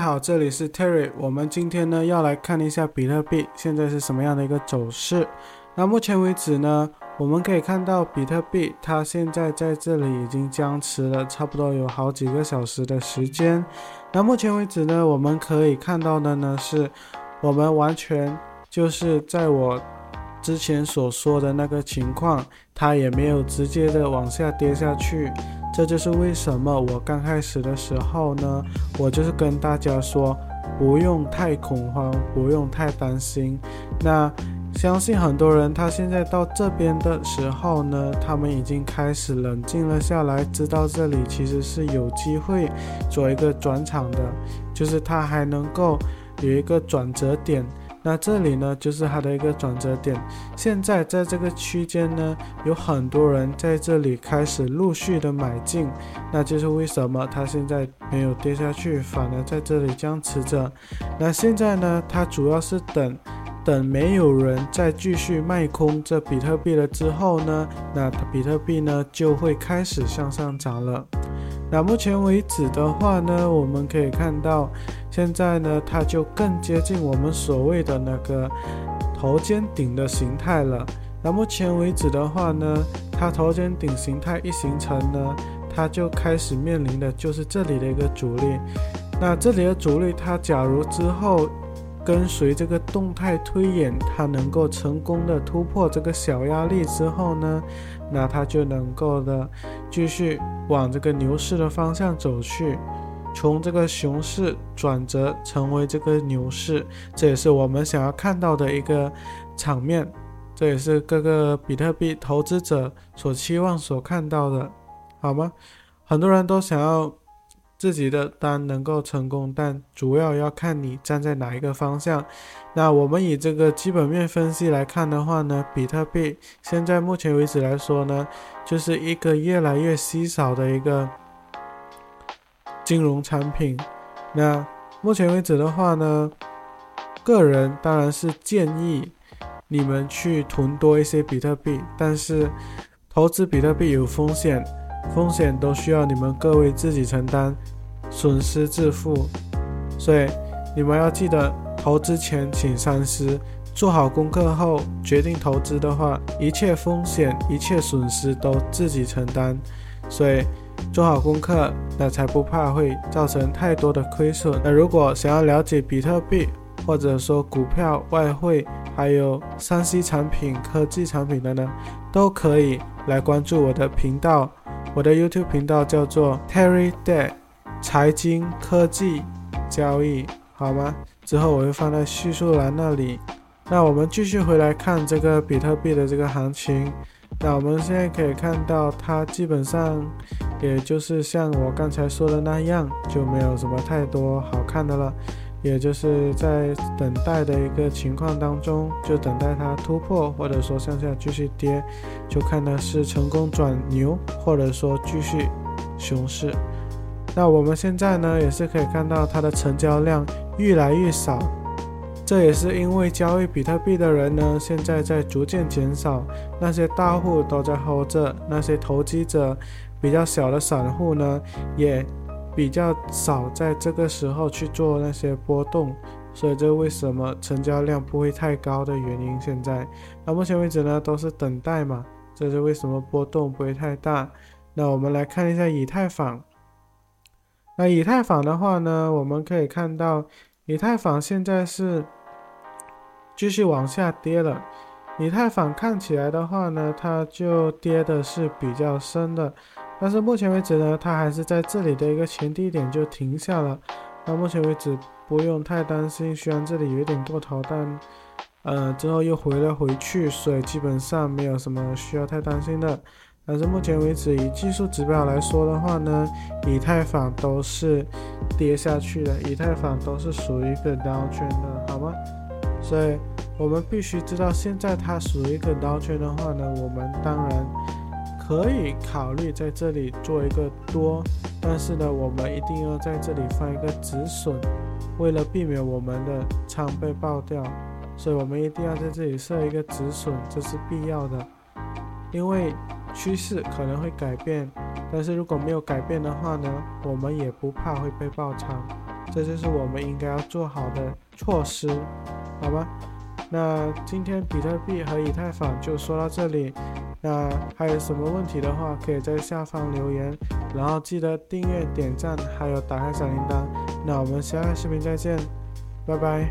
好，这里是 Terry。我们今天呢要来看一下比特币现在是什么样的一个走势。那目前为止呢，我们可以看到比特币它现在在这里已经僵持了差不多有好几个小时的时间。那目前为止呢，我们可以看到的呢是，我们完全就是在我之前所说的那个情况，它也没有直接的往下跌下去。这就是为什么我刚开始的时候呢，我就是跟大家说，不用太恐慌，不用太担心。那相信很多人他现在到这边的时候呢，他们已经开始冷静了下来，知道这里其实是有机会做一个转场的，就是它还能够有一个转折点。那这里呢，就是它的一个转折点。现在在这个区间呢，有很多人在这里开始陆续的买进，那就是为什么它现在没有跌下去，反而在这里僵持着。那现在呢，它主要是等，等没有人再继续卖空这比特币了之后呢，那比特币呢就会开始向上涨了。那目前为止的话呢，我们可以看到，现在呢，它就更接近我们所谓的那个头肩顶的形态了。那目前为止的话呢，它头肩顶形态一形成呢，它就开始面临的就是这里的一个阻力。那这里的阻力，它假如之后。跟随这个动态推演，它能够成功的突破这个小压力之后呢，那它就能够的继续往这个牛市的方向走去，从这个熊市转折成为这个牛市，这也是我们想要看到的一个场面，这也是各个比特币投资者所期望所看到的，好吗？很多人都想要。自己的单能够成功，但主要要看你站在哪一个方向。那我们以这个基本面分析来看的话呢，比特币现在目前为止来说呢，就是一个越来越稀少的一个金融产品。那目前为止的话呢，个人当然是建议你们去囤多一些比特币，但是投资比特币有风险。风险都需要你们各位自己承担，损失自负，所以你们要记得投资前请三思，做好功课后决定投资的话，一切风险、一切损失都自己承担。所以做好功课，那才不怕会造成太多的亏损。那如果想要了解比特币，或者说股票、外汇，还有三 C 产品、科技产品的呢，都可以来关注我的频道。我的 YouTube 频道叫做 Terry Day 财经科技交易，好吗？之后我会放在叙述栏那里。那我们继续回来看这个比特币的这个行情。那我们现在可以看到，它基本上也就是像我刚才说的那样，就没有什么太多好看的了。也就是在等待的一个情况当中，就等待它突破，或者说向下继续跌，就看它是成功转牛，或者说继续熊市。那我们现在呢，也是可以看到它的成交量越来越少，这也是因为交易比特币的人呢，现在在逐渐减少，那些大户都在 hold 着，那些投机者比较小的散户呢，也。比较少在这个时候去做那些波动，所以这为什么成交量不会太高的原因。现在，那目前为止呢都是等待嘛，这是为什么波动不会太大。那我们来看一下以太坊。那以太坊的话呢，我们可以看到以太坊现在是继续往下跌了。以太坊看起来的话呢，它就跌的是比较深的。但是目前为止呢，它还是在这里的一个前低点就停下了。那目前为止不用太担心，虽然这里有点过头，但呃之后又回了回去，所以基本上没有什么需要太担心的。但是目前为止以技术指标来说的话呢，以太坊都是跌下去的，以太坊都是属于一个 down 圈的，好吗？所以我们必须知道，现在它属于一个刀圈的话呢，我们当然。可以考虑在这里做一个多，但是呢，我们一定要在这里放一个止损，为了避免我们的仓被爆掉，所以我们一定要在这里设一个止损，这是必要的。因为趋势可能会改变，但是如果没有改变的话呢，我们也不怕会被爆仓。这就是我们应该要做好的措施，好吧？那今天比特币和以太坊就说到这里。那还有什么问题的话，可以在下方留言，然后记得订阅、点赞，还有打开小铃铛。那我们下个视频再见，拜拜。